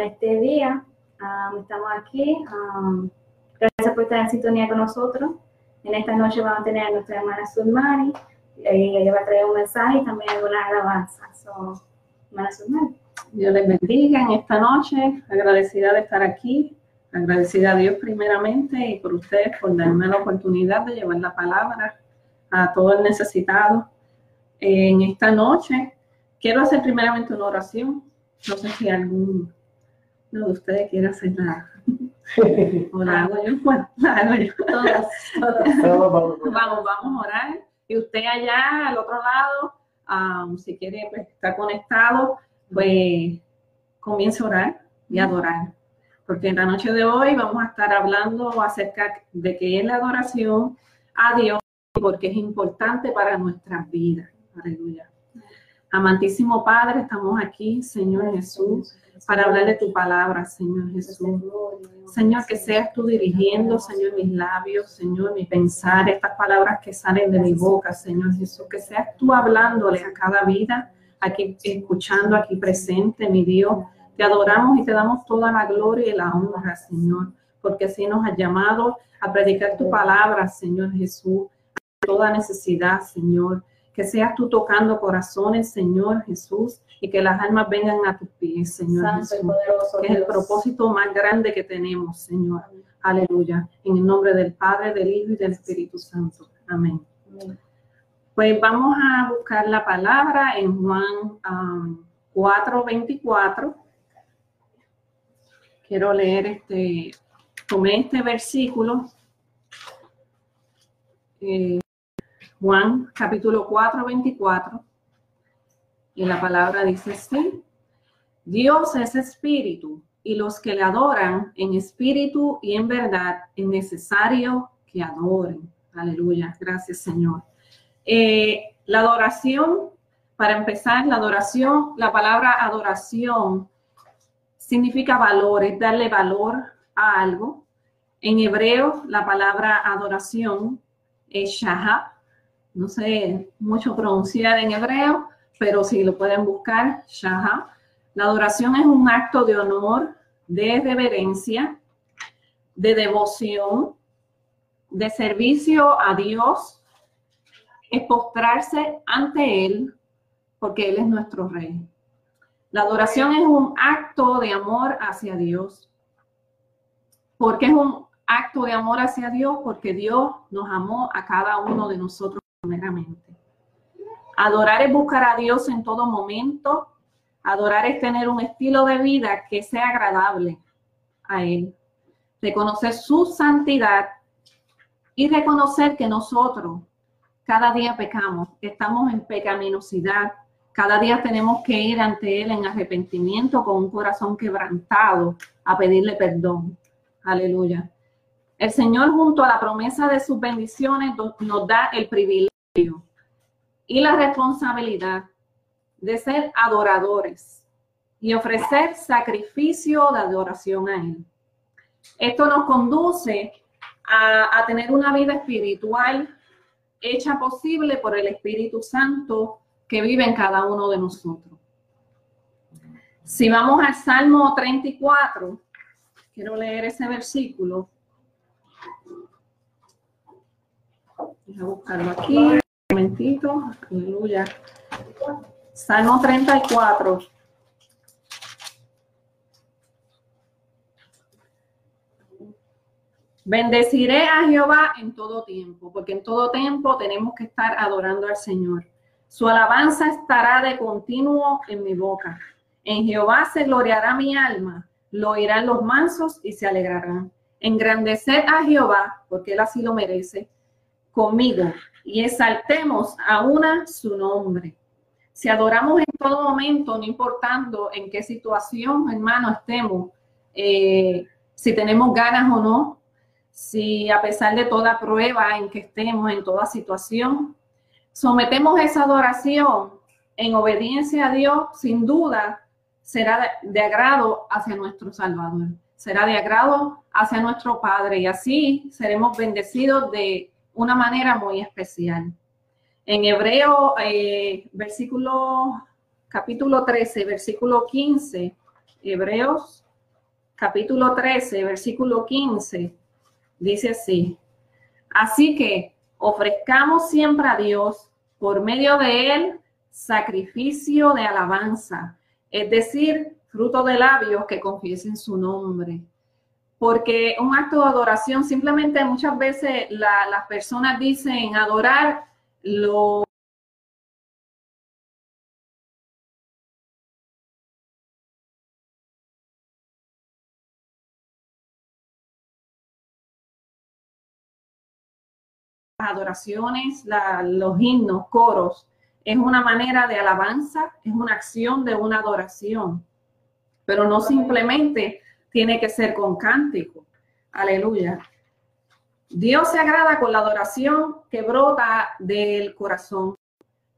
En este día. estamos aquí. gracias por estar en sintonía con nosotros. En esta noche vamos a tener a nuestra hermana Sulmari. ella va a traer un mensaje y también algunas alabanzas. So, hermana. Dios les bendiga en esta noche. Agradecida de estar aquí. Agradecida a Dios primeramente y por ustedes por darme la oportunidad de llevar la palabra a todo el necesitado. En esta noche quiero hacer primeramente una oración. No sé si algún no, usted quiere hacer nada. o la hago yo, bueno, la hago yo. vamos, vamos a orar. Y usted allá al otro lado, um, si quiere pues, estar conectado, pues comience a orar y adorar. Porque en la noche de hoy vamos a estar hablando acerca de qué es la adoración a Dios, porque es importante para nuestras vidas. Aleluya. Amantísimo Padre, estamos aquí, Señor Jesús para hablar de tu palabra, Señor Jesús. Señor, que seas tú dirigiendo, Señor, mis labios, Señor, mi pensar, estas palabras que salen de mi boca, Señor Jesús, que seas tú hablándole a cada vida, aquí escuchando, aquí presente, mi Dios. Te adoramos y te damos toda la gloria y la honra, Señor, porque así nos has llamado a predicar tu palabra, Señor Jesús, a toda necesidad, Señor. Que seas tú tocando corazones, Señor Jesús, y que las almas vengan a tus pies, Señor Jesús, que es el propósito más grande que tenemos, Señor. Aleluya. En el nombre del Padre, del Hijo y del Espíritu Santo. Amén. Pues vamos a buscar la palabra en Juan 4:24. Um, Quiero leer este, tomé este versículo. Eh, Juan capítulo 4, 24. Y la palabra dice así, Dios es espíritu y los que le adoran en espíritu y en verdad es necesario que adoren. Aleluya, gracias Señor. Eh, la adoración, para empezar, la adoración, la palabra adoración significa valor, es darle valor a algo. En hebreo, la palabra adoración es shahab. No sé mucho pronunciar en hebreo, pero si lo pueden buscar, Shaha. La adoración es un acto de honor, de reverencia, de devoción, de servicio a Dios, es postrarse ante Él, porque Él es nuestro Rey. La adoración es un acto de amor hacia Dios. ¿Por qué es un acto de amor hacia Dios? Porque Dios nos amó a cada uno de nosotros primeramente. Adorar es buscar a Dios en todo momento. Adorar es tener un estilo de vida que sea agradable a Él. Reconocer su santidad y reconocer que nosotros cada día pecamos, estamos en pecaminosidad. Cada día tenemos que ir ante Él en arrepentimiento con un corazón quebrantado a pedirle perdón. Aleluya. El Señor junto a la promesa de sus bendiciones nos da el privilegio y la responsabilidad de ser adoradores y ofrecer sacrificio de adoración a Él. Esto nos conduce a, tener una vida espiritual hecha posible por el Espíritu Santo que vive en cada uno de nosotros. Si vamos al Salmo 34, quiero leer ese versículo. Voy a buscarlo aquí momentito, aleluya. Salmo 34. Bendeciré a Jehová en todo tiempo, porque en todo tiempo tenemos que estar adorando al Señor. Su alabanza estará de continuo en mi boca. En Jehová se gloriará mi alma, lo oirán los mansos y se alegrarán. Engrandecer a Jehová, porque él así lo merece, conmigo y exaltemos a una su nombre. Si adoramos en todo momento, no importando en qué situación, hermano, estemos, eh, si tenemos ganas o no, si a pesar de toda prueba en que estemos, en toda situación, sometemos esa adoración en obediencia a Dios, sin duda será de agrado hacia nuestro Salvador, será de agrado hacia nuestro Padre y así seremos bendecidos de una manera muy especial. En Hebreo, eh, versículo, capítulo 13, versículo 15, Hebreos, capítulo 13, versículo 15, dice así. Así que ofrezcamos siempre a Dios por medio de él sacrificio de alabanza, es decir, fruto de labios que confiesen su nombre porque un acto de adoración, simplemente muchas veces las personas dicen adorar lo adoraciones, los himnos, coros, es una manera de alabanza, es una acción de una adoración, pero no simplemente tiene que ser con cántico. Aleluya. Dios se agrada con la adoración que brota del corazón.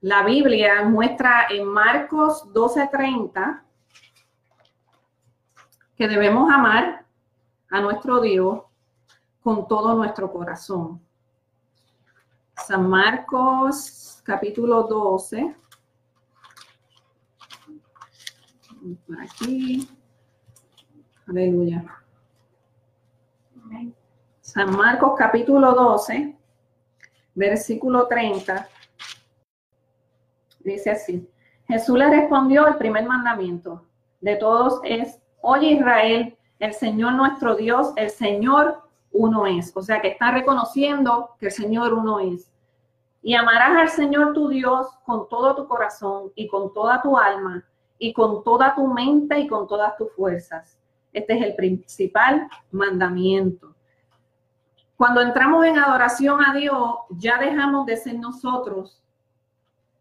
La Biblia muestra en Marcos 12:30 que debemos amar a nuestro Dios con todo nuestro corazón. San Marcos capítulo 12. Por aquí. Aleluya. San Marcos capítulo 12, versículo 30. Dice así. Jesús le respondió el primer mandamiento de todos es, oye Israel, el Señor nuestro Dios, el Señor uno es. O sea que está reconociendo que el Señor uno es. Y amarás al Señor tu Dios con todo tu corazón y con toda tu alma y con toda tu mente y con todas tus fuerzas. Este es el principal mandamiento. Cuando entramos en adoración a Dios, ya dejamos de ser nosotros,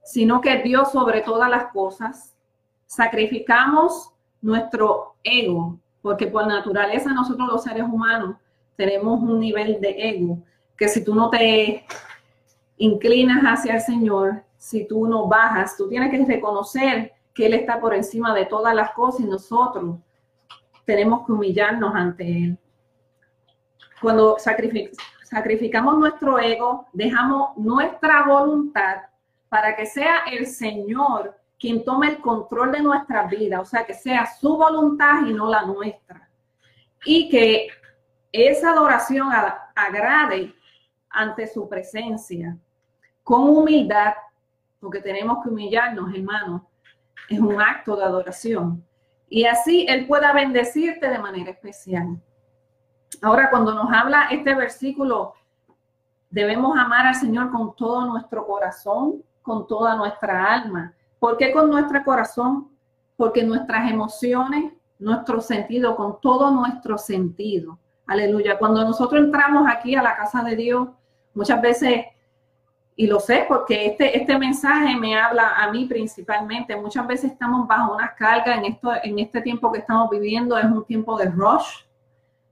sino que Dios sobre todas las cosas. Sacrificamos nuestro ego, porque por naturaleza nosotros los seres humanos tenemos un nivel de ego que si tú no te inclinas hacia el Señor, si tú no bajas, tú tienes que reconocer que Él está por encima de todas las cosas y nosotros tenemos que humillarnos ante Él. Cuando sacrificamos nuestro ego, dejamos nuestra voluntad para que sea el Señor quien tome el control de nuestra vida, o sea, que sea su voluntad y no la nuestra. Y que esa adoración agrade ante su presencia, con humildad, porque tenemos que humillarnos, hermanos, es un acto de adoración y así Él pueda bendecirte de manera especial. Ahora, cuando nos habla este versículo, debemos amar al Señor con todo nuestro corazón, con toda nuestra alma. ¿Por qué con nuestro corazón? Porque nuestras emociones, nuestro sentido, con todo nuestro sentido. Aleluya. Cuando nosotros entramos aquí a la casa de Dios, muchas veces y lo sé porque este, este mensaje me habla a mí principalmente. Muchas veces estamos bajo una carga en, esto, en este tiempo que estamos viviendo, es un tiempo de rush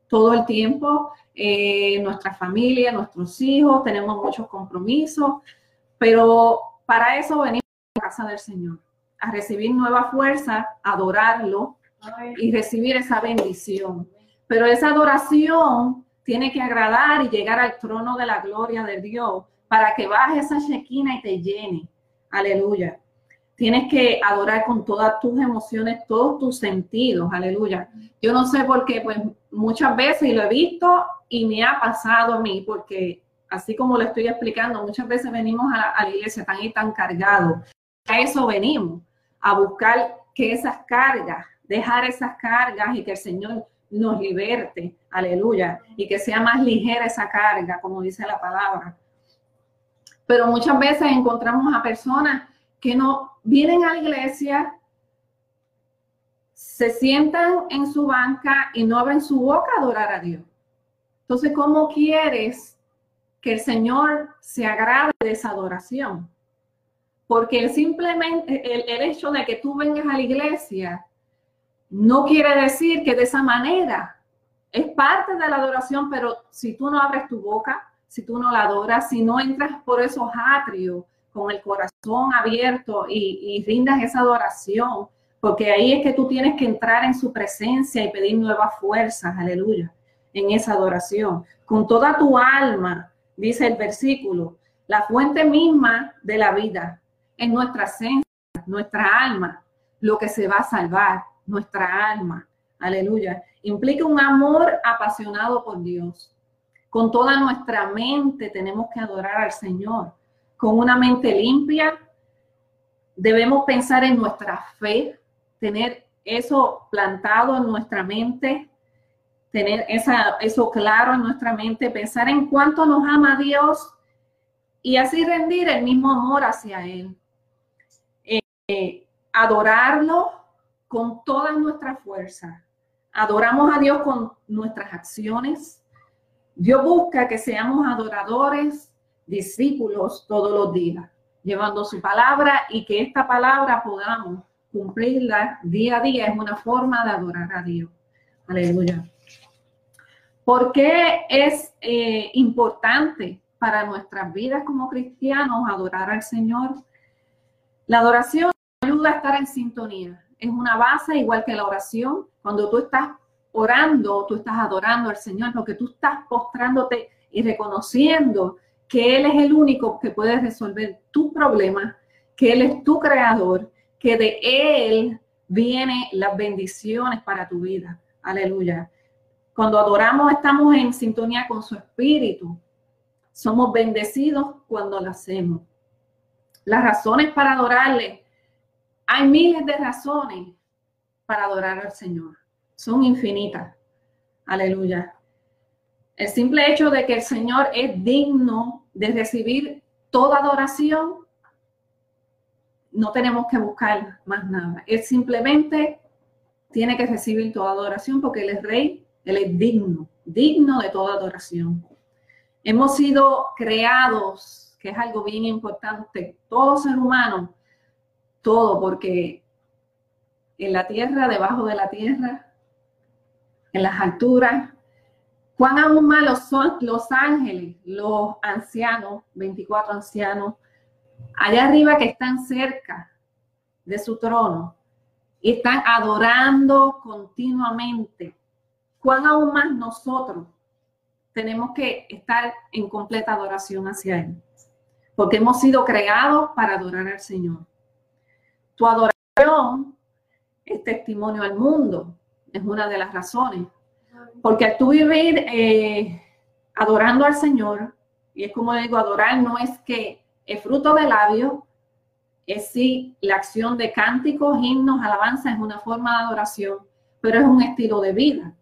todo el tiempo. Eh, nuestra familia, nuestros hijos, tenemos muchos compromisos, pero para eso venimos a la casa del Señor, a recibir nueva fuerza, adorarlo y recibir esa bendición. Pero esa adoración tiene que agradar y llegar al trono de la gloria de Dios para que baje esa chequina y te llene. Aleluya. Tienes que adorar con todas tus emociones, todos tus sentidos. Aleluya. Yo no sé por qué, pues muchas veces, y lo he visto y me ha pasado a mí, porque así como lo estoy explicando, muchas veces venimos a la, iglesia tan y tan cargados. A eso venimos, a buscar que esas cargas, dejar esas cargas y que el Señor nos liberte, aleluya, y que sea más ligera esa carga, como dice la palabra. Pero muchas veces encontramos a personas que no vienen a la iglesia, se sientan en su banca y no abren su boca a adorar a Dios. Entonces, ¿cómo quieres que el Señor se agrade de esa adoración. Porque el simplemente el, el, hecho de que tú vengas a la iglesia no quiere decir que de esa manera es parte de la adoración, pero si tú no abres tu boca, si tú no la adoras, si no entras por esos atrios con el corazón abierto y, rindas esa adoración, porque ahí es que tú tienes que entrar en su presencia y pedir nuevas fuerzas, aleluya, en esa adoración. Con toda tu alma, dice el versículo, la fuente misma de la vida, en nuestra esencia, nuestra alma, lo que se va a salvar, nuestra alma, aleluya. Implica un amor apasionado por Dios. Con toda nuestra mente tenemos que adorar al Señor. Con una mente limpia, debemos pensar en nuestra fe, tener eso plantado en nuestra mente, tener eso claro en nuestra mente, pensar en cuánto nos ama Dios y así rendir el mismo amor hacia Él. Eh, adorarlo con toda nuestra fuerza. Adoramos a Dios con nuestras acciones. Dios busca que seamos adoradores, discípulos todos los días, llevando su palabra y que esta palabra podamos cumplirla día a día es una forma de adorar a Dios. Aleluya. ¿Por qué es eh, importante para nuestras vidas como cristianos adorar al Señor? La adoración ayuda a estar en sintonía. Es una base igual que la oración. Cuando tú estás orando, tú estás adorando al Señor porque tú estás postrándote y reconociendo que Él es el único que puede resolver tus problemas, que Él es tu creador que de Él vienen las bendiciones para tu vida. Aleluya. Cuando adoramos estamos en sintonía con su espíritu. Somos bendecidos cuando lo hacemos. Las razones para adorarle, hay miles de razones para adorar al Señor. Son infinitas. Aleluya. El simple hecho de que el Señor es digno de recibir toda adoración no tenemos que buscar más nada. Él simplemente tiene que recibir toda adoración porque Él es rey, Él es digno, digno de toda adoración. Hemos sido creados, que es algo bien importante, todo ser humano, todo, porque en la tierra, debajo de la tierra, en las alturas, cuán aún más son los ángeles, los ancianos, 24 ancianos, allá arriba que están cerca de su trono y están adorando continuamente, cuán aún más nosotros tenemos que estar en completa adoración hacia Él, porque hemos sido creados para adorar al Señor. Tu adoración es testimonio al mundo, es una de las razones, porque tú vivir eh, adorando al Señor, y es como digo, adorar no es que el fruto del labio es sí la acción de cánticos, himnos, alabanza, es una forma de adoración, pero es un estilo de vida.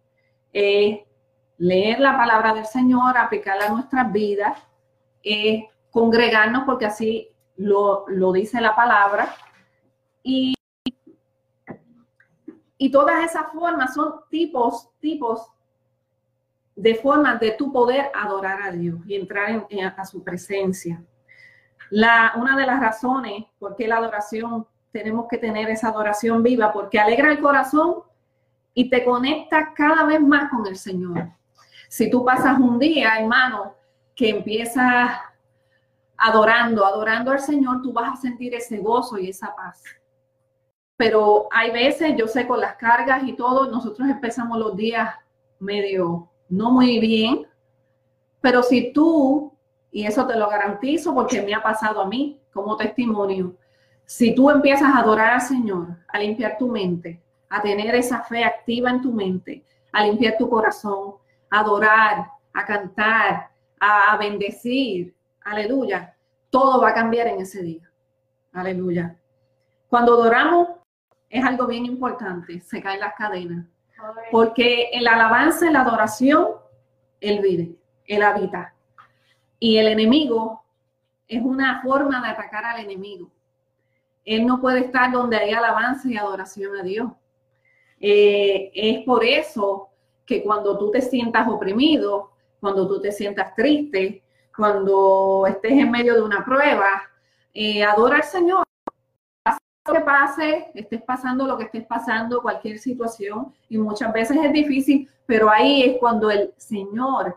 leer la palabra del Señor, aplicarla a nuestras vidas, congregarnos porque así lo, dice la palabra. Y, y todas esas formas son tipos, tipos de formas de tu poder adorar a Dios y entrar a su presencia. La, una de las razones por qué la adoración, tenemos que tener esa adoración viva, porque alegra el corazón y te conecta cada vez más con el Señor. Si tú pasas un día, hermano, que empiezas adorando, adorando al Señor, tú vas a sentir ese gozo y esa paz. Pero hay veces, yo sé, con las cargas y todo, nosotros empezamos los días medio no muy bien, pero si tú y eso te lo garantizo porque me ha pasado a mí como testimonio. Si tú empiezas a adorar al Señor, a limpiar tu mente, a tener esa fe activa en tu mente, a limpiar tu corazón, a adorar, a cantar, a bendecir, aleluya, todo va a cambiar en ese día. Aleluya. Cuando adoramos es algo bien importante, se caen las cadenas. Porque el alabanza la adoración, Él vive, Él habita. Y el enemigo es una forma de atacar al enemigo. Él no puede estar donde hay alabanza y adoración a Dios. Eh, es por eso que cuando tú te sientas oprimido, cuando tú te sientas triste, cuando estés en medio de una prueba, eh, adora al Señor. Que pase, estés pasando lo que estés pasando, cualquier situación, y muchas veces es difícil, pero ahí es cuando el Señor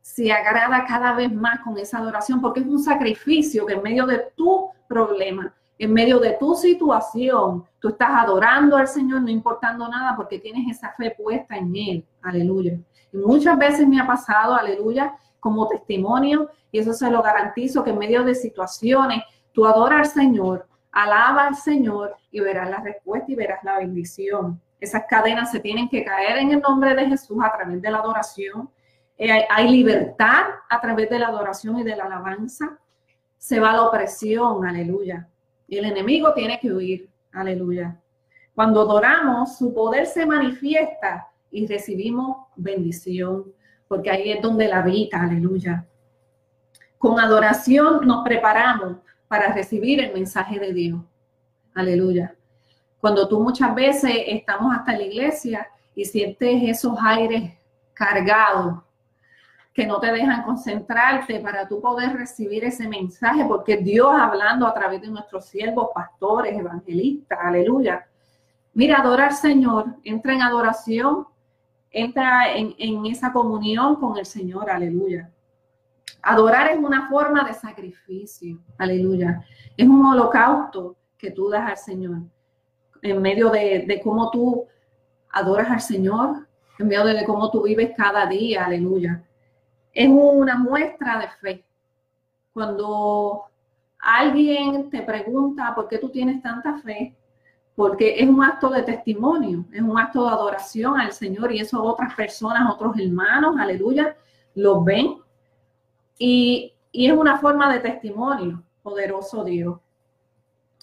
se agrada cada vez más con esa adoración, porque es un sacrificio que en medio de tu problema, en medio de tu situación, tú estás adorando al Señor, no importando nada, porque tienes esa fe puesta en Él. Aleluya. Y muchas veces me ha pasado, aleluya, como testimonio, y eso se lo garantizo, que en medio de situaciones tú adoras al Señor, alaba al Señor y verás la respuesta y verás la bendición. Esas cadenas se tienen que caer en el nombre de Jesús a través de la adoración. Eh, hay libertad a través de la adoración y de la alabanza. Se va la opresión, aleluya. Y el enemigo tiene que huir, aleluya. Cuando adoramos, su poder se manifiesta y recibimos bendición porque ahí es donde la habita, aleluya. Con adoración nos preparamos para recibir el mensaje de Dios, aleluya. Cuando tú muchas veces estamos hasta la iglesia y sientes esos aires cargados que no te dejan concentrarte para tú poder recibir ese mensaje, porque Dios hablando a través de nuestros siervos, pastores, evangelistas, aleluya. Mira, adorar al Señor, entra en adoración entra en, esa comunión con el Señor, aleluya. Adorar es una forma de sacrificio, aleluya. Es un holocausto que tú das al Señor, en medio de, de cómo tú adoras al Señor, en medio de cómo tú vives cada día, aleluya. Es una muestra de fe. Cuando alguien te pregunta por qué tú tienes tanta fe, porque es un acto de testimonio, es un acto de adoración al Señor y eso otras personas, otros hermanos, aleluya, lo ven y, es una forma de testimonio, poderoso Dios.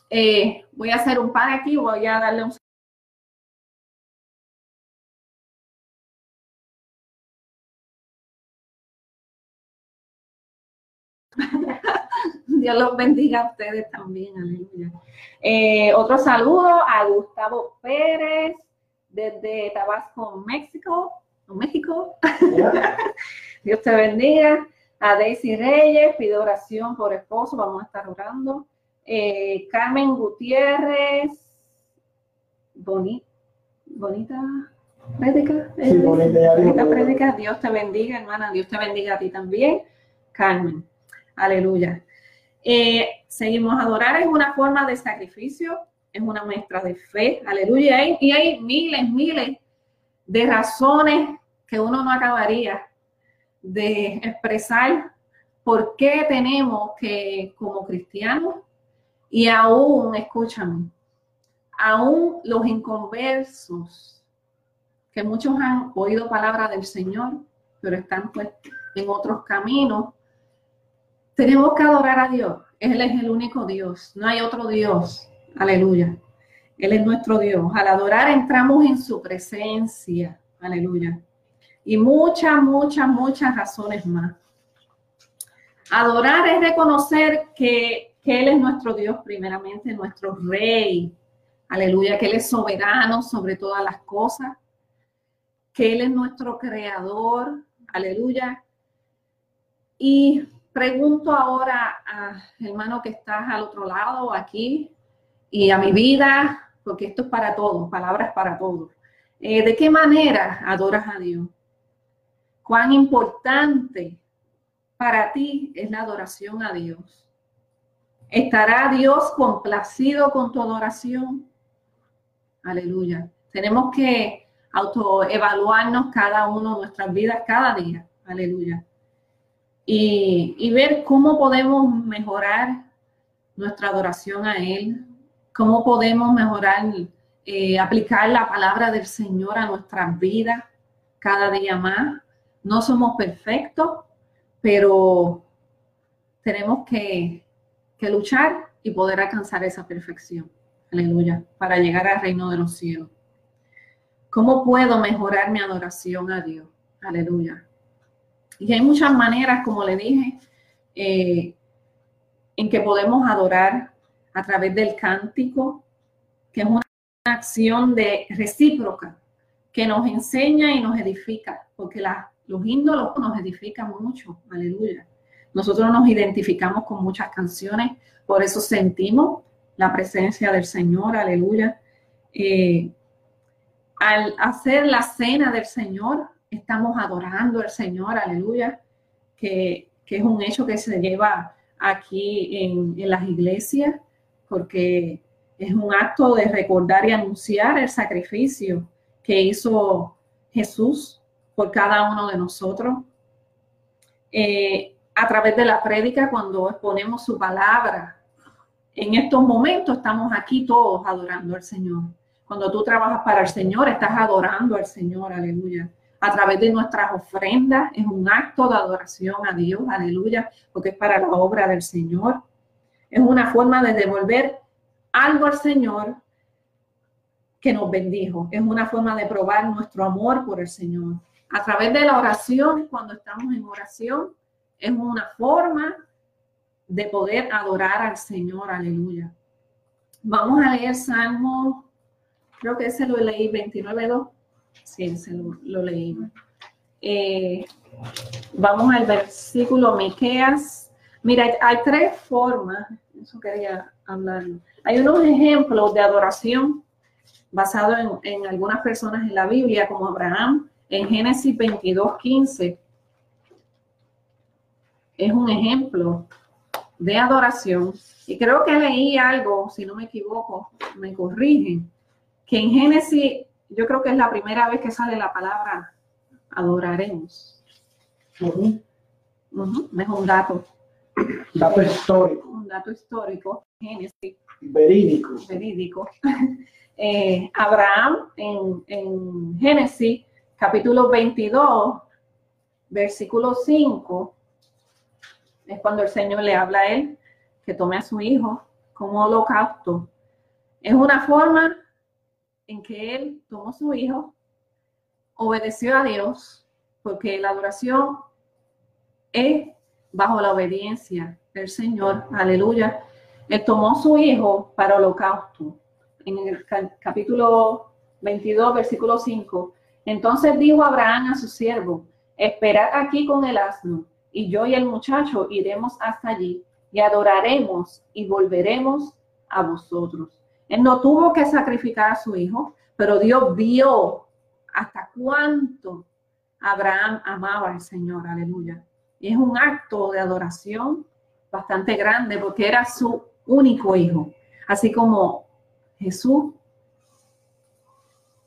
Eh, voy a hacer un par aquí, voy a darle un Dios los bendiga a ustedes también, aleluya. Eh, otro saludo a Gustavo Pérez desde Tabasco, México. México. Dios te bendiga. A Daisy Reyes, pide oración por esposo, vamos a estar orando. Eh, Carmen Gutiérrez, bonita, bonita prédica. Sí, bonita, bonita prédica. Dios te bendiga, hermana. Dios te bendiga a ti también. Carmen. Aleluya. Eh, seguimos a adorar, es una forma de sacrificio, es una muestra de fe, aleluya. Y hay miles, miles de razones que uno no acabaría de expresar por qué tenemos que, como cristianos, y aún, escúchame, aún los inconversos, que muchos han oído palabra del Señor, pero están pues en otros caminos, tenemos que adorar a Dios. Él es el único Dios. No hay otro Dios. Aleluya. Él es nuestro Dios. Al adorar entramos en su presencia. Aleluya. Y muchas, muchas, muchas razones más. Adorar es reconocer que, Él es nuestro Dios, primeramente, nuestro Rey. Aleluya, que Él es soberano sobre todas las cosas. Que Él es nuestro creador. Aleluya. Y pregunto ahora a hermano que estás al otro lado, aquí, y a mi vida, porque esto es para todos, palabras para todos. Eh, ¿De qué manera adoras a Dios? ¿Cuán importante para ti es la adoración a Dios? ¿Estará Dios complacido con tu adoración? Aleluya. Tenemos que autoevaluarnos cada uno de nuestras vidas cada día. Aleluya y, ver cómo podemos mejorar nuestra adoración a Él, cómo podemos mejorar, eh, aplicar la palabra del Señor a nuestras vidas cada día más. No somos perfectos, pero tenemos que, luchar y poder alcanzar esa perfección. Aleluya, para llegar al reino de los cielos. ¿Cómo puedo mejorar mi adoración a Dios? Aleluya. Y hay muchas maneras, como le dije, eh, en que podemos adorar a través del cántico, que es una acción de recíproca, que nos enseña y nos edifica, porque los índolos nos edifican mucho, aleluya. Nosotros nos identificamos con muchas canciones, por eso sentimos la presencia del Señor, aleluya. Eh, al hacer la cena del Señor, estamos adorando al Señor, aleluya, que, es un hecho que se lleva aquí en, en las iglesias, porque es un acto de recordar y anunciar el sacrificio que hizo Jesús por cada uno de nosotros. Eh, a través de la prédica, cuando exponemos su palabra, en estos momentos estamos aquí todos adorando al Señor. Cuando tú trabajas para el Señor, estás adorando al Señor, aleluya. A través de nuestras ofrendas es un acto de adoración a Dios, aleluya, porque es para la obra del Señor. Es una forma de devolver algo al Señor que nos bendijo. Es una forma de probar nuestro amor por el Señor. A través de la oración, cuando estamos en oración, es una forma de poder adorar al Señor. Aleluya. Vamos a leer Salmo, creo que ese lo leí 29.2. Sí, ese lo, leí. Eh, vamos al versículo Miqueas. Mira, hay tres formas, eso quería hablar. Hay unos ejemplos de adoración basados en, algunas personas en la Biblia, como Abraham, en Génesis 22, 15. Es un ejemplo de adoración. Y creo que leí algo, si no me equivoco, me corrigen, que en Génesis, yo creo que es la primera vez que sale la palabra adoraremos. Es un dato. Dato histórico. Un dato histórico, Génesis. Verídico. Verídico. Eh, Abraham en, en Génesis capítulo 22, versículo 5, es cuando el Señor le habla a él que tome a su hijo como holocausto. Es una forma en que él tomó a su hijo, obedeció a Dios, porque la adoración es bajo la obediencia del Señor. Aleluya. Él tomó a su hijo para holocausto en el capítulo 22, versículo 5. Entonces dijo Abraham a su siervo, esperad aquí con el asno, y yo y el muchacho iremos hasta allí y adoraremos y volveremos a vosotros. Él no tuvo que sacrificar a su hijo, pero Dios vio hasta cuánto Abraham amaba al Señor, aleluya. Y es un acto de adoración bastante grande porque era su único hijo. Así como Jesús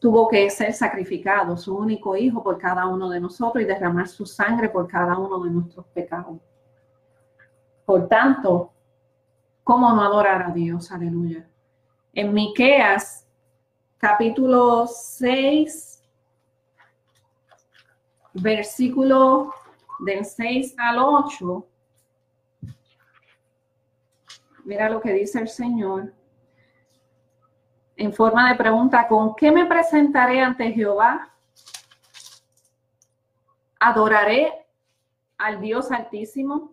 tuvo que ser sacrificado, su único hijo, por cada uno de nosotros y derramar su sangre por cada uno de nuestros pecados. Por tanto, ¿cómo no adorar a Dios? Aleluya. En Miqueas, capítulo 6, versículo del 6 al 8, mira lo que dice el Señor en forma de pregunta, ¿con qué me presentaré ante Jehová? ¿Adoraré al Dios Altísimo?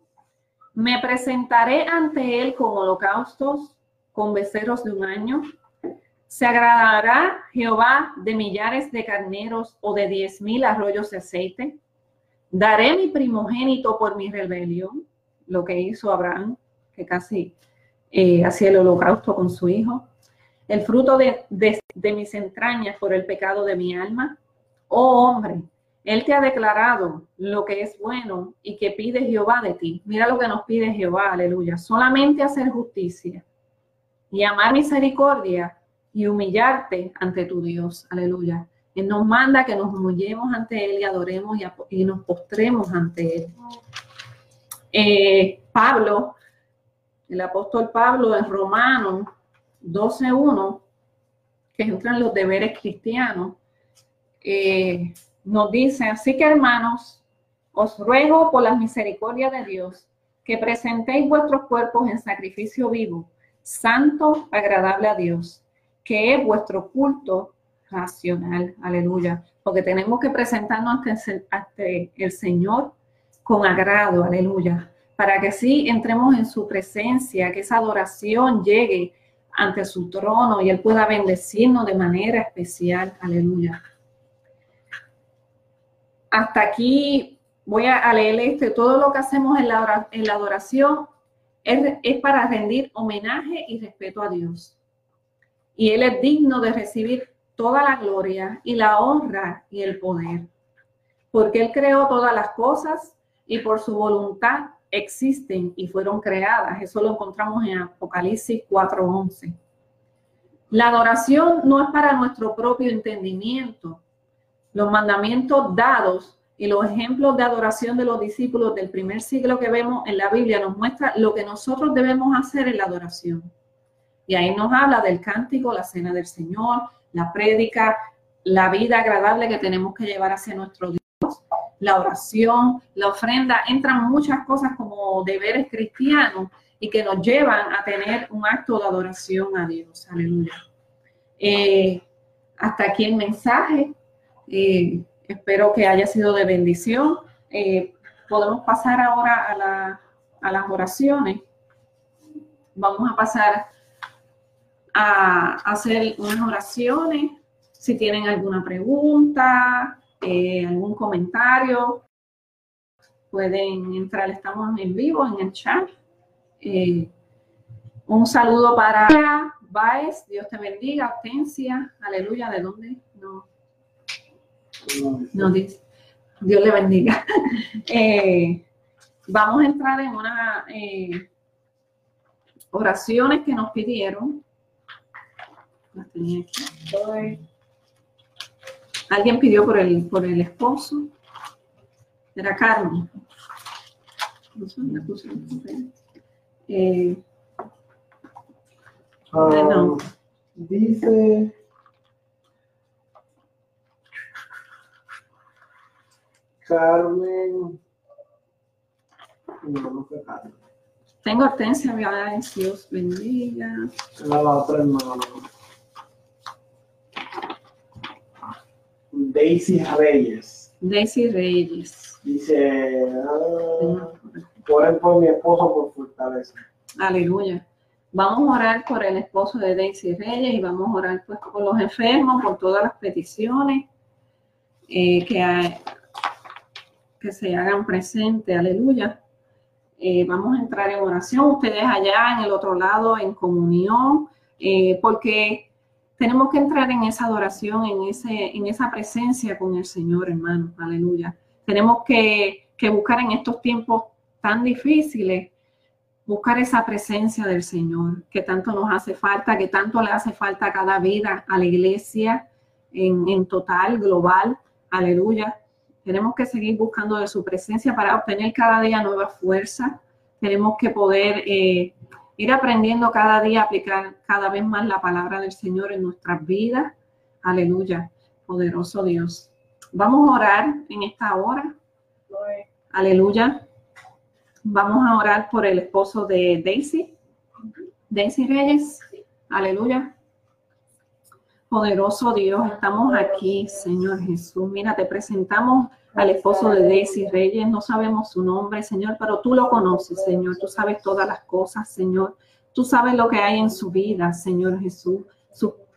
¿Me presentaré ante Él con holocaustos, con becerros de un año? ¿Se agradará Jehová de millares de carneros o de diez mil arroyos de aceite? ¿Daré mi primogénito por mi rebelión? Lo que hizo Abraham, que casi eh, hacía el holocausto con su hijo el fruto de, mis entrañas por el pecado de mi alma? Oh hombre, Él te ha declarado lo que es bueno y que pide Jehová de ti. Mira lo que nos pide Jehová, aleluya. Solamente hacer justicia y amar misericordia y humillarte ante tu Dios, aleluya. Él nos manda que nos humillemos ante Él y adoremos y, nos postremos ante Él. Eh, Pablo, el apóstol Pablo en Romanos 12.1, que entran los deberes cristianos, eh, nos dice, así que hermanos, os ruego por la misericordia de Dios que presentéis vuestros cuerpos en sacrificio vivo, santo, agradable a Dios, que es vuestro culto racional. Aleluya. Porque tenemos que presentarnos ante el Señor con agrado. Aleluya. Para que sí entremos en su presencia, que esa adoración llegue ante su trono y Él pueda bendecirnos de manera especial. Aleluya. Hasta aquí voy a, leer este, todo lo que hacemos en la, la adoración es, es para rendir homenaje y respeto a Dios. Y Él es digno de recibir toda la gloria y la honra y el poder, porque Él creó todas las cosas y por su voluntad existen y fueron creadas. Eso lo encontramos en Apocalipsis 4:11. La adoración no es para nuestro propio entendimiento. Los mandamientos dados y los ejemplos de adoración de los discípulos del primer siglo que vemos en la Biblia nos muestra lo que nosotros debemos hacer en la adoración. Y ahí nos habla del cántico, la cena del Señor, la prédica, la vida agradable que tenemos que llevar hacia nuestro la oración, la ofrenda. Entran muchas cosas como deberes cristianos y que nos llevan a tener un acto de adoración a Dios. Aleluya. Eh, hasta aquí el mensaje. Eh, espero que haya sido de bendición. Eh, podemos pasar ahora a, las oraciones. Vamos a pasar a, hacer unas oraciones. Si tienen alguna pregunta, algún comentario, pueden entrar. Estamos en vivo en el chat. Eh, un saludo para Baez, Dios te bendiga, Hortensia, aleluya, ¿de dónde? No. No dice. Dios le bendiga. Eh, vamos a entrar en una eh, oraciones que nos pidieron. Las tenía aquí. Alguien pidió por el, por el esposo. Era Carmen. No sé dónde puse el eh, uh, Dice. Carmen. No, no fue Carmen. Tengo Hortensia, Dios bendiga. La otra hermana. Daisy Reyes. Daisy Reyes. Dice. Ah, Oren por mi esposo por fortaleza. Aleluya. Vamos a orar por el esposo de Daisy Reyes y vamos a orar pues, por los enfermos, por todas las peticiones eh, que, que se hagan presentes. Aleluya. Eh, vamos a entrar en oración. Ustedes allá en el otro lado, en comunión, eh, porque tenemos que entrar en esa adoración, en, ese, en esa presencia con el Señor, hermano. Aleluya. Tenemos que, que buscar en estos tiempos tan difíciles, buscar esa presencia del Señor, que tanto nos hace falta, que tanto le hace falta a cada vida, a la iglesia en, total, global. Aleluya. Tenemos que seguir buscando de su presencia para obtener cada día nueva fuerza. Tenemos que poder eh, ir aprendiendo cada día a aplicar cada vez más la palabra del Señor en nuestras vidas. Aleluya. Poderoso Dios. Vamos a orar en esta hora. Aleluya. Vamos a orar por el esposo de Daisy. Daisy Reyes. Aleluya. Poderoso Dios, estamos aquí, Señor Jesús. Mira, te presentamos al esposo de Daisy Reyes. No sabemos su nombre, Señor, pero tú lo conoces, Señor. Tú sabes todas las cosas, Señor. Tú sabes lo que hay en su vida, Señor Jesús.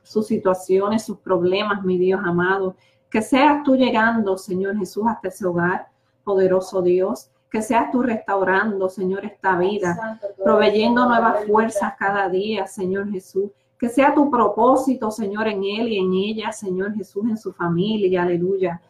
sus situaciones, sus problemas, mi Dios amado. Que seas tú llegando, Señor Jesús, hasta ese hogar, poderoso Dios que seas tú restaurando, Señor, esta vida, proveyendo nuevas fuerzas cada día, Señor Jesús. Que sea tu propósito, Señor, en él y en ella, Señor Jesús, en su familia, aleluya.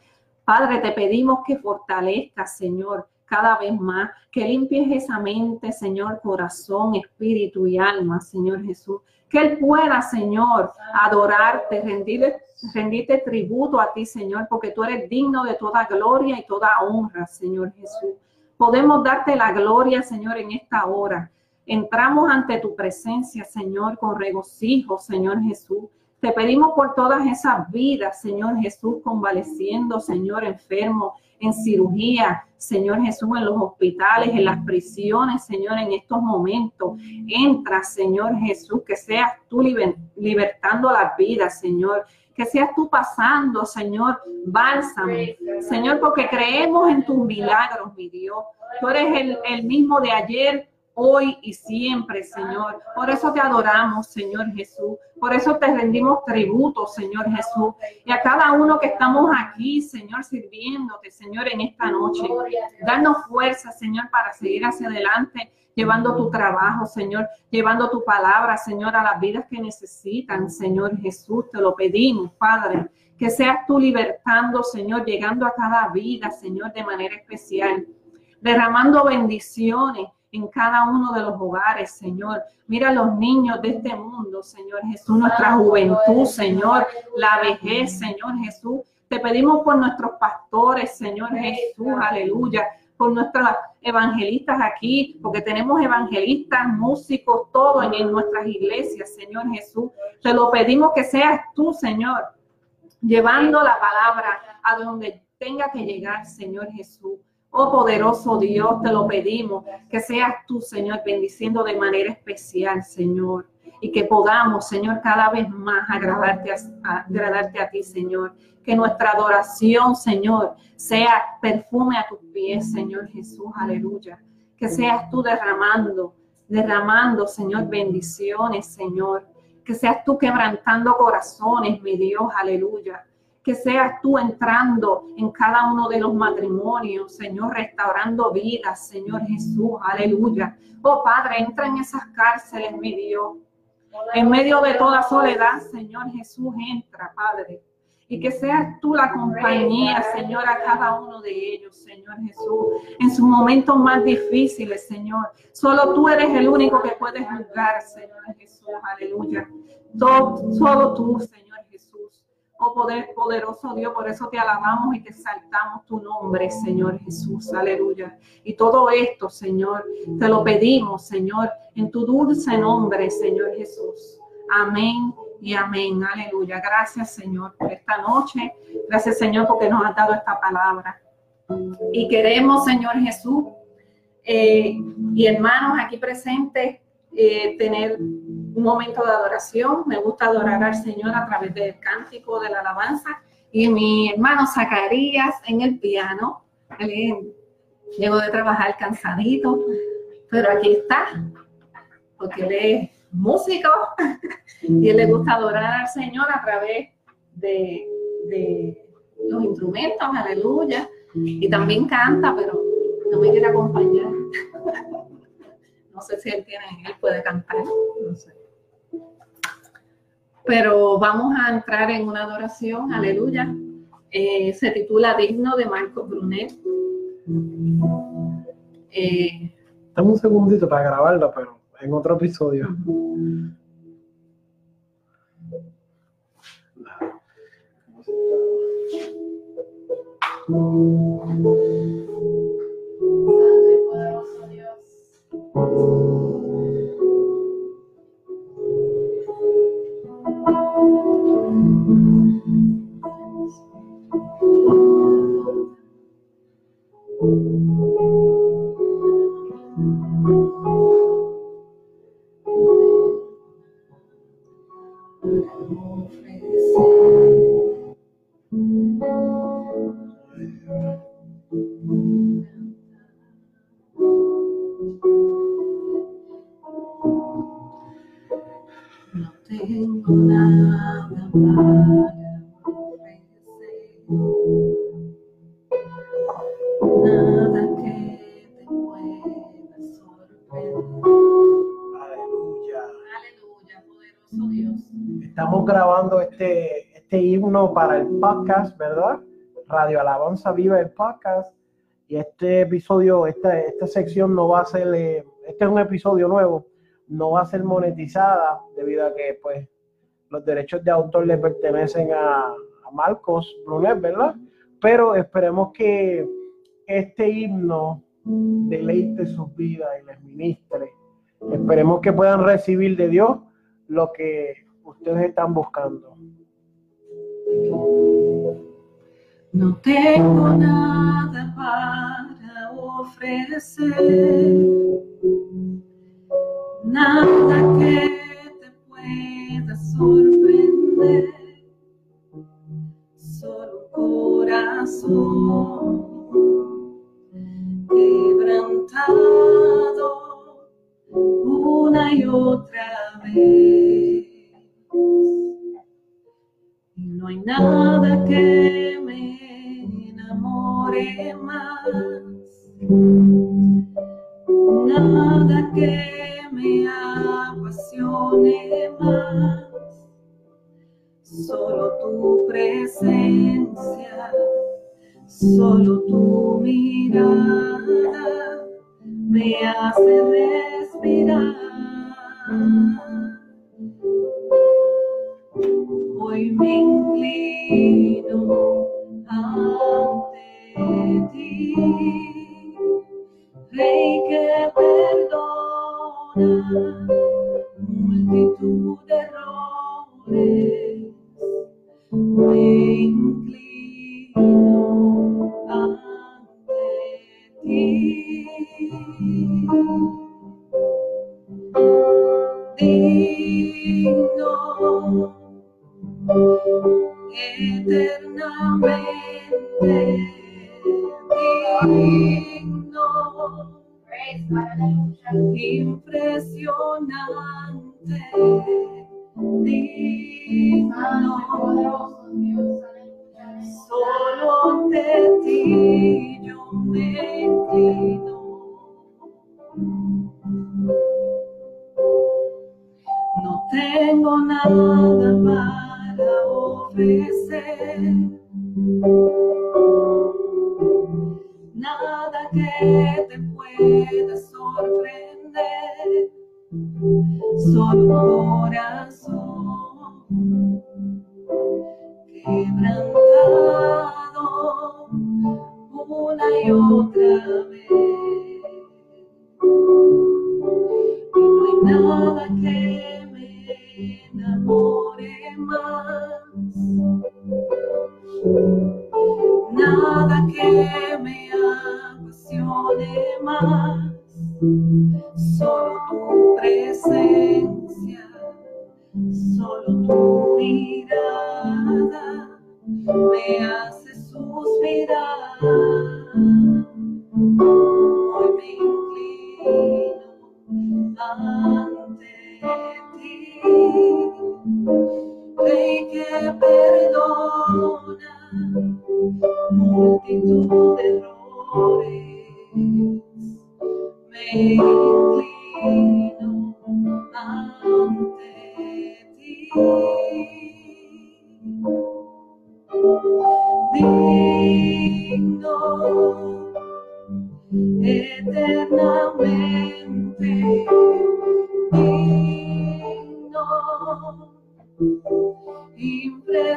Padre, te pedimos que fortalezcas, Señor, cada vez más, que limpies esa mente, Señor, corazón, espíritu y alma, Señor Jesús. Que Él pueda, Señor, adorarte, rendirte, rendirte tributo a ti, Señor, porque tú eres digno de toda gloria y toda honra, Señor Jesús. Podemos darte la gloria, Señor, en esta hora. Entramos ante tu presencia, Señor, con regocijo, Señor Jesús. Te pedimos por todas esas vidas, Señor Jesús, convaleciendo, Señor, enfermo, en cirugía, Señor Jesús, en los hospitales, en las prisiones, Señor, en estos momentos. Entra, Señor Jesús, que seas tú libertando las vidas, Señor que seas tú pasando, Señor, bálsamo. Señor, porque creemos en tus milagros, mi Dios. Tú eres el, mismo de ayer, hoy y siempre, Señor. Por eso te adoramos, Señor Jesús. Por eso te rendimos tributo, Señor Jesús. Y a cada uno que estamos aquí, Señor, sirviéndote, Señor, en esta noche. Danos fuerza, Señor, para seguir hacia adelante, llevando tu trabajo, Señor, llevando tu palabra, Señor, a las vidas que necesitan, Señor Jesús. Te lo pedimos, Padre. Que seas tú libertando, Señor, llegando a cada vida, Señor, de manera especial. Derramando bendiciones en cada uno de los hogares, Señor. Mira los niños de este mundo, Señor Jesús, nuestra juventud, Señor, la vejez, Señor Jesús. Te pedimos por nuestros pastores, Señor Jesús, aleluya, por nuestros evangelistas aquí, porque tenemos evangelistas, músicos, todo en, en nuestras iglesias, Señor Jesús. Te lo pedimos que seas tú, Señor, llevando la palabra a donde tenga que llegar, Señor Jesús. Oh poderoso Dios, te lo pedimos, que seas tú, Señor, bendiciendo de manera especial, Señor, y que podamos, Señor, cada vez más agradarte a, agradarte a ti, Señor. Que nuestra adoración, Señor, sea perfume a tus pies, Señor Jesús, aleluya. Que seas tú derramando, derramando, Señor, bendiciones, Señor. Que seas tú quebrantando corazones, mi Dios, aleluya que seas tú entrando en cada uno de los matrimonios, Señor, restaurando vidas, Señor Jesús, aleluya. Oh Padre, entra en esas cárceles, mi Dios. En medio de toda soledad, Señor Jesús, entra, Padre. Y que seas tú la compañía, Señor, a cada uno de ellos, Señor Jesús, en sus momentos más difíciles, Señor. Solo tú eres el único que puedes juzgar, Señor Jesús, aleluya. Todo, solo tú, Señor oh poder, poderoso Dios, por eso te alabamos y te exaltamos tu nombre, Señor Jesús, aleluya. Y todo esto, Señor, te lo pedimos, Señor, en tu dulce nombre, Señor Jesús. Amén y amén, aleluya. Gracias, Señor, por esta noche. Gracias, Señor, porque nos has dado esta palabra. Y queremos, Señor Jesús, eh, y hermanos aquí presentes, eh, tener un momento de adoración. Me gusta adorar al Señor a través del cántico, de la alabanza. Y mi hermano Zacarías en el piano. Él llegó de trabajar cansadito, pero aquí está, porque él es músico y él le gusta adorar al Señor a través de, de los instrumentos, aleluya. Y también canta, pero no me quiere acompañar. No sé si él tiene, él puede cantar, no sé. Pero vamos a entrar en una adoración, aleluya. Eh, se titula Digno de Marco Brunet. Eh, Dame un segundito para grabarlo, pero en otro episodio. Para el podcast, ¿verdad? Radio Alabanza Viva el podcast. Y este episodio, esta, esta sección no va a ser, eh, este es un episodio nuevo, no va a ser monetizada debido a que pues los derechos de autor le pertenecen a, a Marcos Brunet, ¿verdad? Pero esperemos que este himno deleite sus vidas y les ministre. Esperemos que puedan recibir de Dios lo que ustedes están buscando. No tengo nada para ofrecer, nada que te pueda sorprender, solo corazón quebrantado una y otra vez. Hay nada que me enamore más, nada que me apasione más, solo tu presencia, solo tu mirada me hace respirar. Hoy me inclino ante ti, Rey multitud de errores. Eternamente digno, impresionante, digno, solo ante ti yo me inclino. No tengo nada para ofrecer,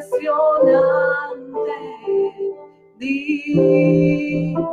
impresionante, digno,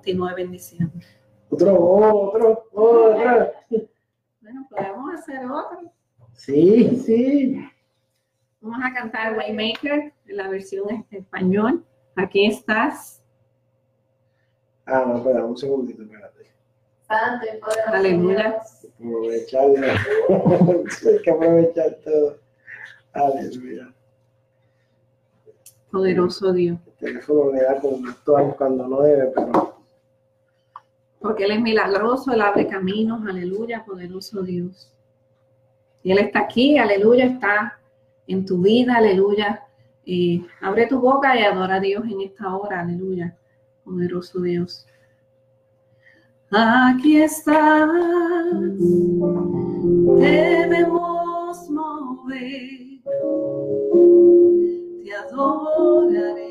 continúe bendiciendo. Otro, otro, otro. Bueno, podemos hacer otro. Sí, sí. Vamos a cantar Waymaker en la versión en español. Aquí estás. Ah, no, espera, un segundito, espérate. Santo y poderoso Aleluya. Dios. Aprovecharlo. Hay que aprovechar todo. Aleluya. Poderoso Dios. El teléfono le da con actuar cuando no debe, pero Porque Él es milagroso, Él abre caminos, aleluya, poderoso Dios. Y Él está aquí, aleluya, está en tu vida, aleluya. Y abre tu boca y adora a Dios en esta hora, aleluya, poderoso Dios. Aquí estás, debemos mover, te adoraré,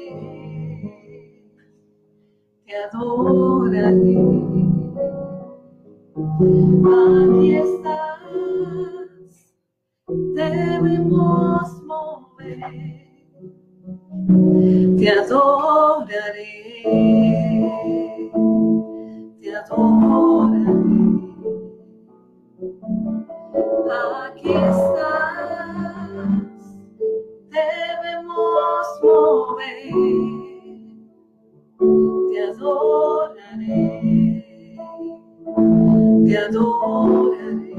adoraré. Aquí estás, debemos mover, te adoraré Aquí estás, debemos mover, te adoraré, te adoraré.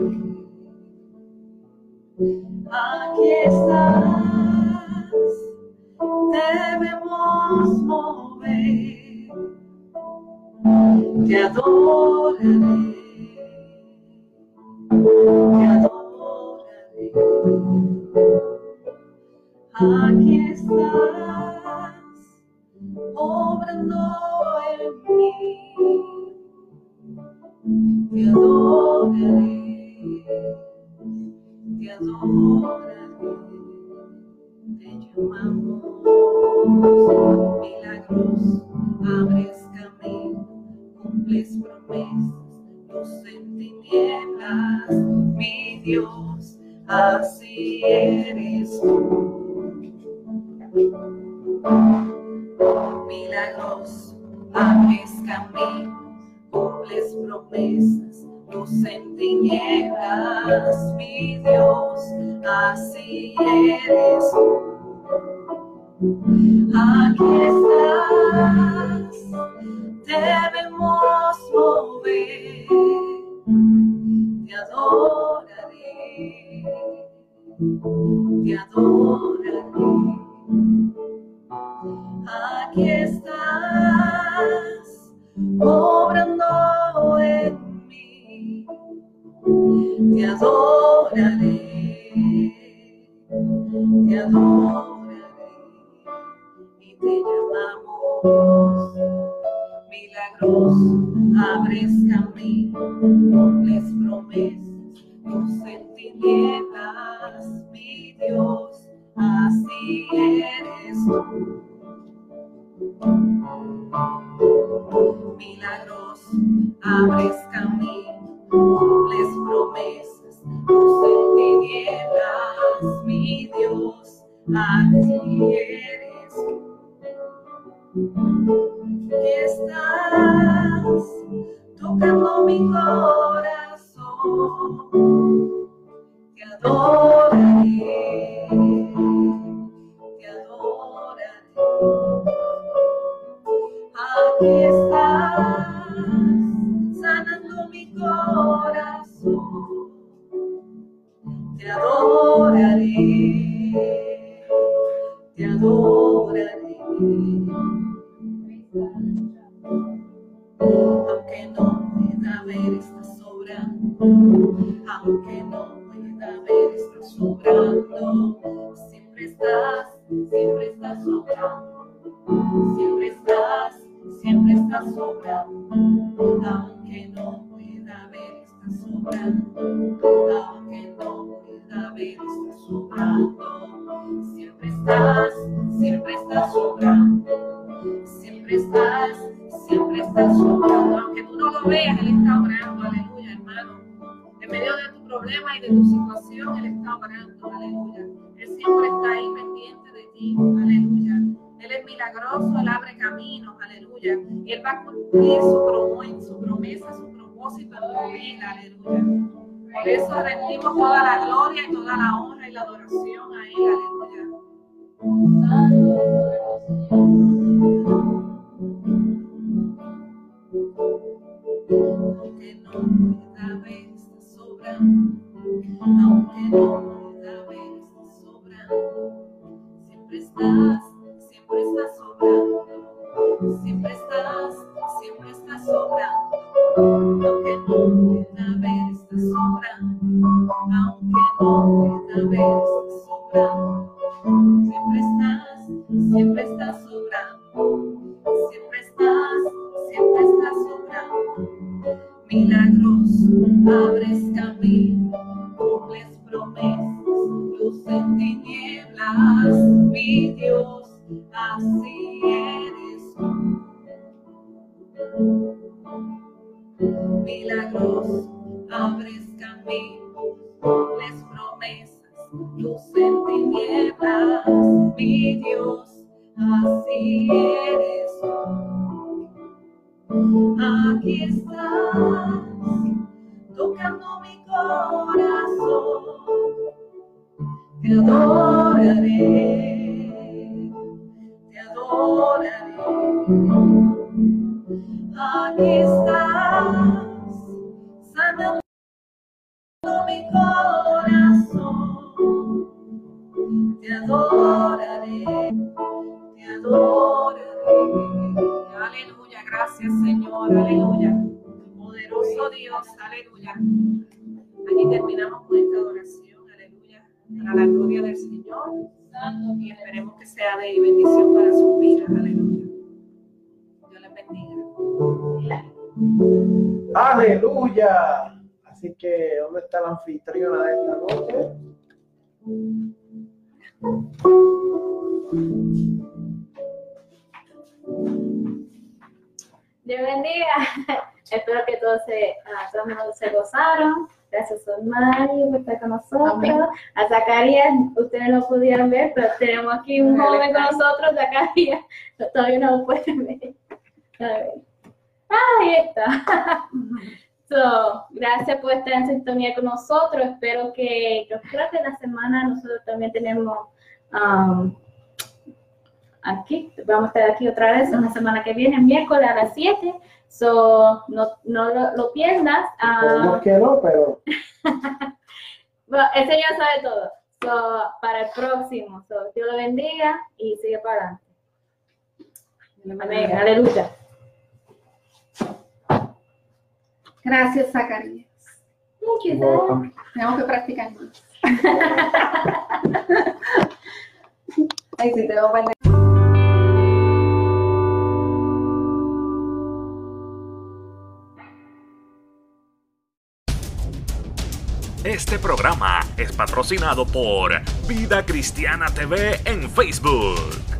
Aquí estás, debemos mover te adoraré, te adoraré. Aquí estás, obrando así eres tú. Milagros, abres camino, cumples promesas, luz en tinieblas, mi Dios, así eres tú. Aquí milagros, abres camino, cumples promesas, tus sentimientos, mi Dios, así eres tú. Milagros, abres estás sobrando, siempre estás siempre está sobrando, aunque tú no lo veas, Él está orando, aleluya, hermano. En medio de tu problema y de tu situación, Él está orando, aleluya. Él siempre está ahí pendiente de ti, aleluya. Él es milagroso, Él abre caminos, aleluya. Él va a cumplir su, su promesa, su propósito en tu vida, aleluya. Por eso rendimos toda la gloria y toda la honra y la adoración a Él, aleluya. Aunque no pueda ver esta sobra, aunque no pueda ver esta sobra, siempre estás, siempre estás sobrando, siempre estás, siempre estás sobrando, aunque no pueda ver esta sobra, aunque no pueda ver esta sobra siempre estás sobrando, siempre estás, siempre estás sobrando. Milagros, abres camino, cumples promesas, luz en tinieblas, mi Dios, así eres tú. Milagros, abres camino, cumples promesas, luz en tinieblas, mi Dios, así eres tú. Aquí estás, anfitriona de esta noche? Dios bendiga. Espero que todos se, ah, todo el mundo se gozaron. Gracias a Mario por estar con nosotros. Amén. A Zacarías, ustedes no pudieron ver, pero tenemos aquí un joven con nosotros, Zacarías. Todavía no lo pueden ver. A ver. Ah, ahí está. So, gracias por estar en sintonía con nosotros. Espero que, creo que la semana nosotros también tenemos um, aquí, vamos a estar aquí otra vez la semana que viene, miércoles a las 7. So, no, no lo, lo pierdas. Ah, Esperemos que no, pero bueno, ese ya sabe todo. So, para el próximo. So, Dios lo bendiga y sigue para adelante. Amén. Aleluya. Gracias, Zacarías. Dad. Tengo que practicar más. Ay, sí, tengo que Este programa es patrocinado por Vida Cristiana TV en Facebook.